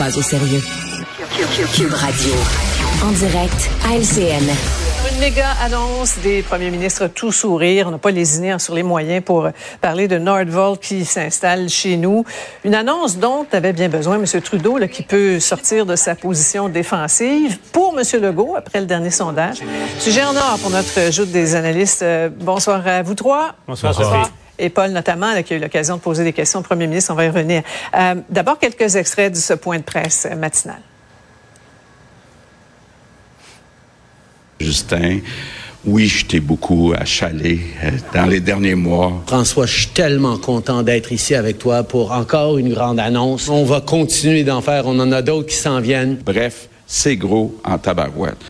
pas au sérieux. Cube Radio. En direct à LCN. Une méga annonce des premiers ministres tout sourire. On n'a pas lésiné sur les moyens pour parler de Nordvolt qui s'installe chez nous. Une annonce dont avait bien besoin M. Trudeau, là, qui peut sortir de sa position défensive pour M. Legault après le dernier sondage. Sujet en or pour notre joute des analystes. Euh, bonsoir à vous trois. Bonsoir, Sophie. Et Paul notamment, là, qui a eu l'occasion de poser des questions au premier ministre. On va y revenir. Euh, D'abord, quelques extraits de ce point de presse matinal. Justin, oui, je t'ai beaucoup achalé euh, dans les derniers mois. François, je suis tellement content d'être ici avec toi pour encore une grande annonce. On va continuer d'en faire. On en a d'autres qui s'en viennent. Bref, c'est gros en tabarouette.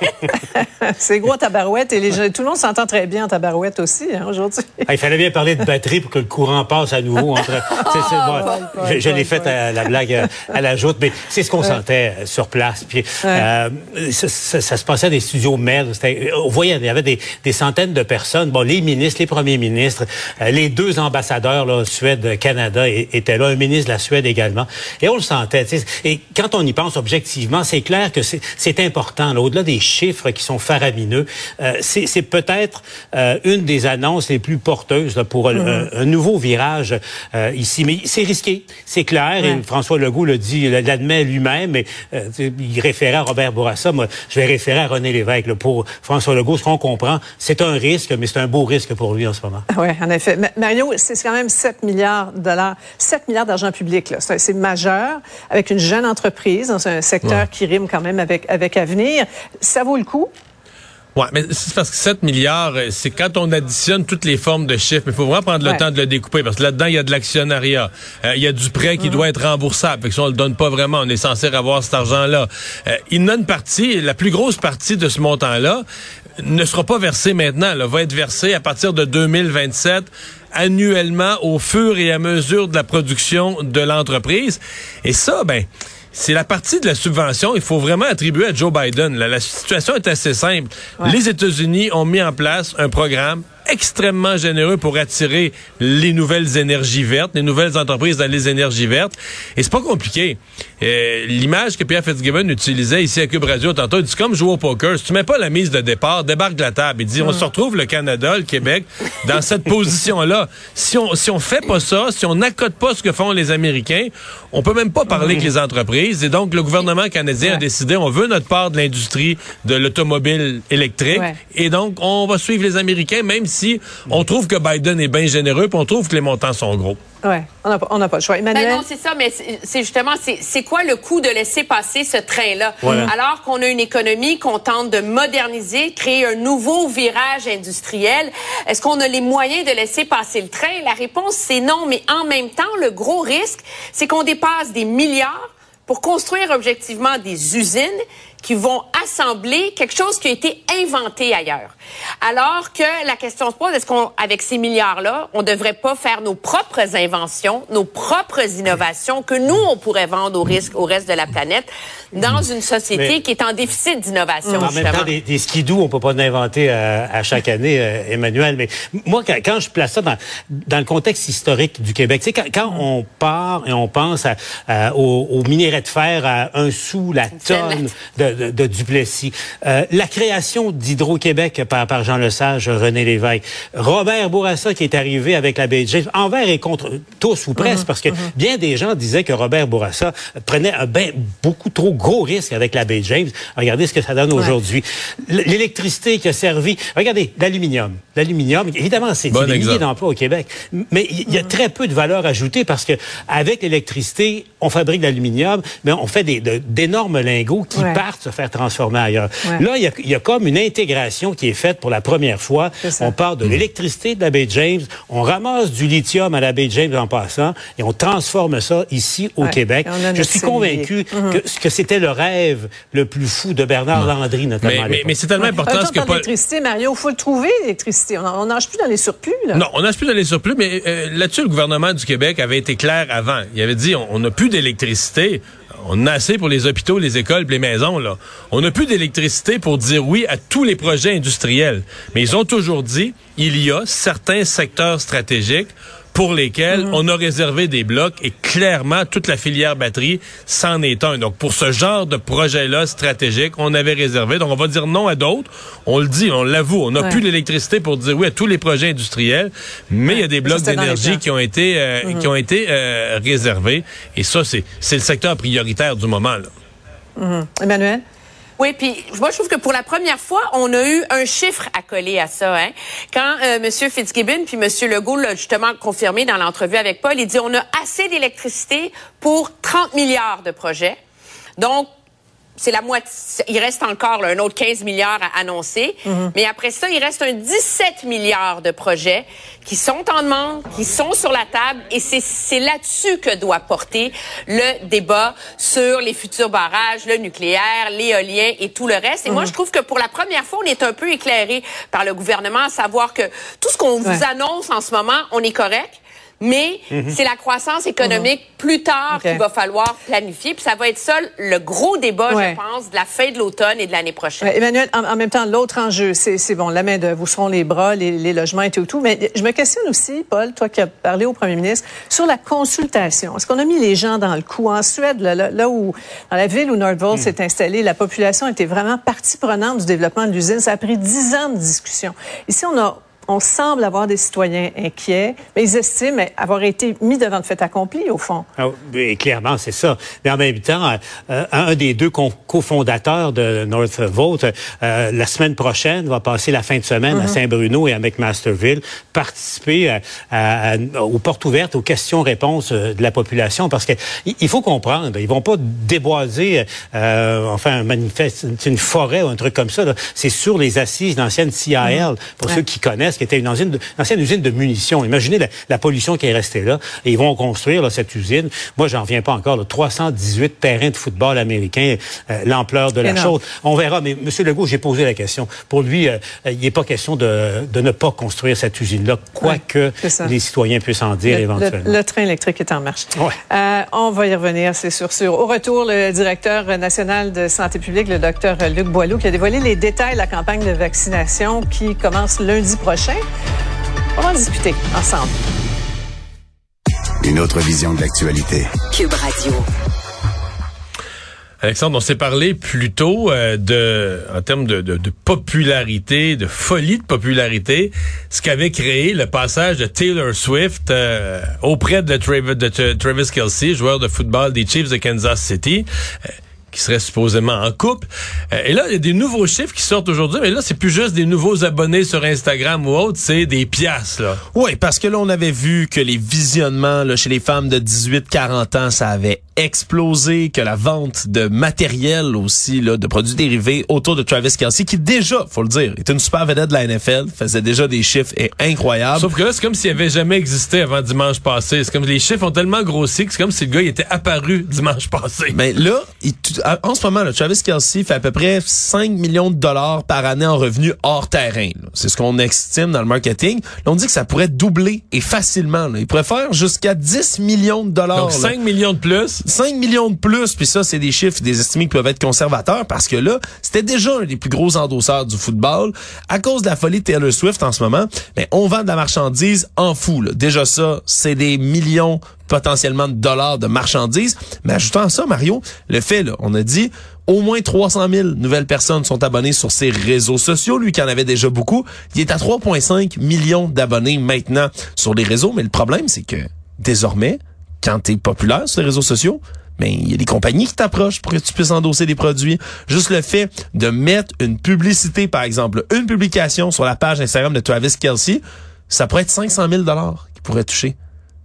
c'est gros tabarouette et les gens, tout le monde s'entend très bien en tabarouette aussi hein, aujourd'hui. Il fallait bien parler de batterie pour que le courant passe à nouveau. Entre, Ah, je je l'ai fait à la blague euh, à la joute, mais c'est ce qu'on sentait euh, sur place. Puis euh, ça, ça- ça se passait à des studios. C'était- On voyait, il y avait des, des centaines de personnes. Bon, les ministres, les premiers ministres, les deux ambassadeurs, là, Suède, Canada, étaient là, un ministre de la Suède également. Et on le sentait. Et quand on y pense objectivement, c'est clair que c'est important. là, Au-delà des chiffres qui sont faramineux, euh, c'est peut-être euh, une des annonces les plus porteuses là, pour un- un, nouveau virage euh, ici. Mais c'est risqué, c'est clair. Ouais. Et François Legault le dit, l'admet lui-même. Mais euh, il référait à Robert Bourassa. Moi, je vais référer à René Lévesque. là. Pour François Legault, ce qu'on comprend, c'est un risque, mais c'est un beau risque pour lui en ce moment. Oui, en effet. Ma- Mario, c'est quand même 7 milliards de dollars, 7 milliards d'argent public. c'est majeur avec une jeune entreprise dans un secteur qui rime quand même avec, avec avenir. Ça vaut le coup? Ouais, mais c'est parce que 7 milliards, euh, c'est quand on additionne toutes les formes de chiffres. Mais il faut vraiment prendre le Ouais. temps de le découper parce que là-dedans, il y a de l'actionnariat. Euh, il y a du prêt qui doit être remboursable. Fait que si on le donne pas vraiment, on est censé avoir cet argent-là. Euh, il y en a une partie, la plus grosse partie de ce montant-là ne sera pas versée maintenant. Là, va être versée à partir de 2027 annuellement au fur et à mesure de la production de l'entreprise. Et ça, ben, c'est la partie de la subvention. Il faut vraiment attribuer à Joe Biden. là. La situation est assez simple. Les États-Unis ont mis en place un programme extrêmement généreux pour attirer les nouvelles énergies vertes, les nouvelles entreprises dans les énergies vertes. Et c'est pas compliqué. Euh, L'image que Pierre Fitzgibbon utilisait ici à Cube Radio tantôt, il dit comme jouer au poker. Si tu mets pas la mise de départ, débarque de la table. Il dit, on se retrouve le Canada, le Québec, dans cette position-là. Si on, si on fait pas ça, si on n'accote pas ce que font les Américains, on peut même pas parler avec les entreprises. Et donc, le gouvernement canadien a décidé, on veut notre part de l'industrie de l'automobile électrique. Ouais. Et donc, on va suivre les Américains, même si on trouve que Biden est bien généreux, puis on trouve que les montants sont gros. Oui, on n'a pas, on n'a pas le choix. Emmanuel? Ben non, c'est ça, mais c'est justement, c'est c'est quoi le coût de laisser passer ce train-là? Voilà. Alors qu'on a une économie qu'on tente de moderniser, créer un nouveau virage industriel, est-ce qu'on a les moyens de laisser passer le train? La réponse, c'est non, mais en même temps, le gros risque, c'est qu'on dépasse des milliards pour construire objectivement des usines qui vont assembler quelque chose qui a été inventé ailleurs. Alors que la question se pose, est-ce qu'on, avec ces milliards-là, on devrait pas faire nos propres inventions, nos propres innovations que nous, on pourrait vendre au risque, au reste de la planète dans une société Mais- qui est en déficit d'innovation, En même justement? temps, des, des skidoo, on peut pas en inventer euh, à chaque année, euh, Emmanuel. Mais moi, quand, quand je place ça dans, dans le contexte historique du Québec, tu sais, quand, quand on part et on pense à, à- au, au minerai de fer à un sou la tonne de, de, de Duplessis, euh, la création d'Hydro-Québec par, par Jean Lesage, René Lévesque, Robert Bourassa qui est arrivé avec la baie James, envers et contre tous ou presque, parce que bien des gens disaient que Robert Bourassa prenait un ben beaucoup trop gros risque avec la baie James. Regardez ce que ça donne aujourd'hui. L'électricité qui a servi, regardez, l'aluminium. L'aluminium, évidemment, c'est Bon des milliers exemple. d'emplois au Québec, mais il y a très peu de valeur ajoutée parce que avec l'électricité, on fabrique de l'aluminium, mais on fait d'énormes lingots qui Ouais. partent se faire transformer ailleurs. Ouais. Là, il y, a, il y a comme une intégration qui est faite pour la première fois. On part de l'électricité de la baie James, on ramasse du lithium à la baie James en passant et on transforme ça ici au Ouais. Québec. Je suis convaincu que, que c'était le rêve le plus fou de Bernard Landry, notamment. Mais, c'est tellement En important ce temps, que Paul... l'électricité, Mario, il faut le trouver, l'électricité. On nage plus dans les surplus, là. Non, on n'a plus dans les surplus, mais euh, là-dessus, le gouvernement du Québec avait été clair avant. Il avait dit, on n'a plus d'électricité. On a assez pour les hôpitaux, les écoles, les maisons. Là. On n'a plus d'électricité pour dire oui à tous les projets industriels. Mais ils ont toujours dit, il y a certains secteurs stratégiques pour lesquels on a réservé des blocs et clairement toute la filière batterie s'en est un. Donc pour ce genre de projet-là stratégique, on avait réservé. Donc on va dire non à d'autres. On le dit, on l'avoue, on n'a plus l'électricité pour dire oui à tous les projets industriels, mais il y a des blocs d'énergie qui ont été euh, mm-hmm. qui ont été euh, réservés et ça c'est c'est le secteur prioritaire du moment là. Mm-hmm. Emmanuel? Oui, puis moi je trouve que pour la première fois, on a eu un chiffre à coller à ça. Hein? Quand euh, M. Fitzgibbon puis M. Legault l'a justement confirmé dans l'entrevue avec Paul, il dit on a assez d'électricité pour 30 milliards de projets. Donc c'est la moitié. Il reste encore un autre 15 milliards à annoncer. Mhm. Mais après ça, il reste un 17 milliards de projets qui sont en demande, qui sont sur la table. Et c'est là-dessus que doit porter le débat sur les futurs barrages, le nucléaire, l'éolien et tout le reste. Et moi, mhm. je trouve que pour la première fois, on est un peu éclairé par le gouvernement à savoir que tout ce qu'on vous annonce en ce moment, on est correct mais mhm. c'est la croissance économique mhm. plus tard qu'il va falloir planifier. Puis ça va être ça le gros débat, je pense, de la fin de l'automne et de l'année prochaine. Emmanuel, en, même temps, l'autre enjeu, c'est bon, la main de vous seront les bras, les, logements et tout, tout. Mais je me questionne aussi, Paul, toi qui as parlé au premier ministre, sur la consultation. Est-ce qu'on a mis les gens dans le coup? En Suède, là, où, dans la ville où Nordvolt hmm. s'est installé, la population était vraiment partie prenante du développement de l'usine. Ça a pris dix ans de discussion. Ici, on a on semble avoir des citoyens inquiets, mais ils estiment avoir été mis devant le fait accompli, au fond. Ah, clairement, c'est ça. Mais en même temps, euh, euh, un des deux cofondateurs de Northvolt, euh, la semaine prochaine, va passer la fin de semaine à mm-hmm. Saint-Bruno et à McMasterville, participer aux portes ouvertes, aux questions-réponses de la population, parce qu'il faut comprendre, ils vont pas déboiser, enfin, un manifeste, une forêt ou un truc comme ça. C'est sur les assises d'ancienne CIL, mm-hmm. pour ceux qui connaissent qui était une, ancienne, usine de munitions. Imaginez la, pollution qui est restée là. Et ils vont construire cette usine. Moi, j'en viens pas encore. Là, 318 terrains de football américains, euh, l'ampleur de la chose. On verra. Mais M. Legault, j'ai posé la question. Pour lui, euh, il n'est pas question de, ne pas construire cette usine-là, quoique les citoyens puissent en dire éventuellement. Le, train électrique est en marche. Euh, on va y revenir, c'est sûr, sûr. Au retour, le directeur national de santé publique, le docteur Luc Boileau, qui a dévoilé les détails de la campagne de vaccination qui commence lundi prochain on va en discuter ensemble. Une autre vision de l'actualité. Cube Radio. Alexandre, on s'est parlé plus tôt euh, de, en termes de, popularité, de folie de popularité, ce qu'avait créé le passage de Taylor Swift euh, auprès de Travis, de Travis Kelsey, joueur de football des Chiefs de Kansas City. Euh, qui serait supposément en couple. Euh, et là, il y a des nouveaux chiffres qui sortent aujourd'hui, mais là, c'est plus juste des nouveaux abonnés sur Instagram ou autre, c'est des piastres, là. Oui, parce que là, on avait vu que les visionnements là, chez les femmes de 18-40 ans, ça avait explosé, que la vente de matériel aussi, là, de produits dérivés autour de Travis Kelsey, qui déjà, faut le dire, est une super vedette de la NFL, faisait déjà des chiffres incroyables. Sauf que là, c'est comme s'il avait jamais existé avant dimanche passé. C'est comme les chiffres ont tellement grossi que c'est comme si le gars il était apparu dimanche passé. Mais là, il, en ce moment, là, Travis Kelsey fait à peu près 5 millions de dollars par année en revenus hors terrain. C'est ce qu'on estime dans le marketing. Là, on dit que ça pourrait doubler et facilement. Il pourrait faire jusqu'à 10 millions de dollars. Donc 5 millions de plus? 5 millions de plus. Puis ça, c'est des chiffres, des estimés qui peuvent être conservateurs parce que là, c'était déjà un des plus gros endosseurs du football. À cause de la folie de Taylor Swift en ce moment, mais on vend de la marchandise en fou. Déjà ça, c'est des millions potentiellement de dollars de marchandises. Mais ajoutant à ça, Mario, le fait, là, on a dit au moins 300 000 nouvelles personnes sont abonnées sur ses réseaux sociaux. Lui qui en avait déjà beaucoup, il est à 3,5 millions d'abonnés maintenant sur les réseaux. Mais le problème, c'est que désormais, quand tu es populaire sur les réseaux sociaux, mais ben, il y a des compagnies qui t'approchent pour que tu puisses endosser des produits. Juste le fait de mettre une publicité, par exemple, une publication sur la page Instagram de Travis Kelsey, ça pourrait être 500 000 dollars qui pourrait toucher.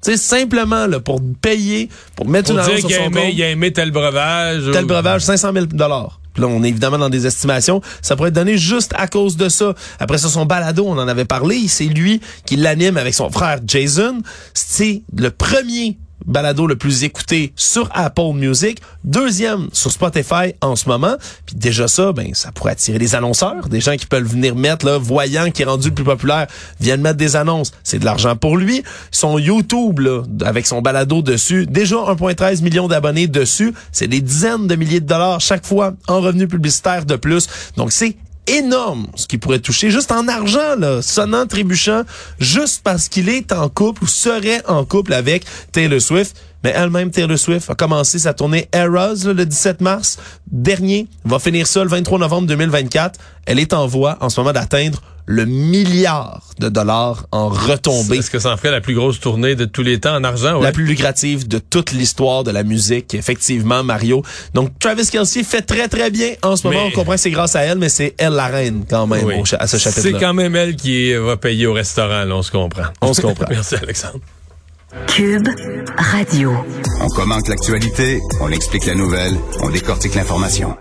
Tu sais, simplement là, pour payer, pour mettre une annonce sur son compte. Il a aimé tel breuvage. Tel breuvage, 500 000 dollars. Là, on est évidemment dans des estimations. Ça pourrait être donné juste à cause de ça. Après ça, son balado, on en avait parlé. C'est lui qui l'anime avec son frère Jason. C'est le premier balado le plus écouté sur Apple Music, deuxième sur Spotify en ce moment. Puis déjà ça, ben ça pourrait attirer des annonceurs, des gens qui peuvent venir mettre là, voyant qui est rendu le plus populaire, viennent mettre des annonces. C'est de l'argent pour lui. Son YouTube là, avec son balado dessus, déjà 1.13 millions d'abonnés dessus, c'est des dizaines de milliers de dollars chaque fois en revenus publicitaires de plus. Donc c'est énorme ce qu'il pourrait toucher juste en argent, là, sonnant, trébuchant, juste parce qu'il est en couple ou serait en couple avec Taylor Swift. Mais elle-même, Taylor Swift, a commencé sa tournée Eras le 17 mars dernier. Va finir ça le 23 novembre 2024. Elle est en voie en ce moment d'atteindre le milliard de dollars en retombées. Est-ce que ça en ferait la plus grosse tournée de tous les temps en argent? Ouais. La plus lucrative de toute l'histoire de la musique, effectivement, Mario. Donc, Travis Kelsey fait très, très bien en ce moment. On comprend que c'est grâce à elle, mais c'est elle la reine quand même Oui. au cha- à ce C'est chapitre-là. quand même elle qui va payer au restaurant, là, on se comprend. On se comprend. Merci, Alexandre. Cube Radio. On commente l'actualité, on explique la nouvelle, on décortique l'information.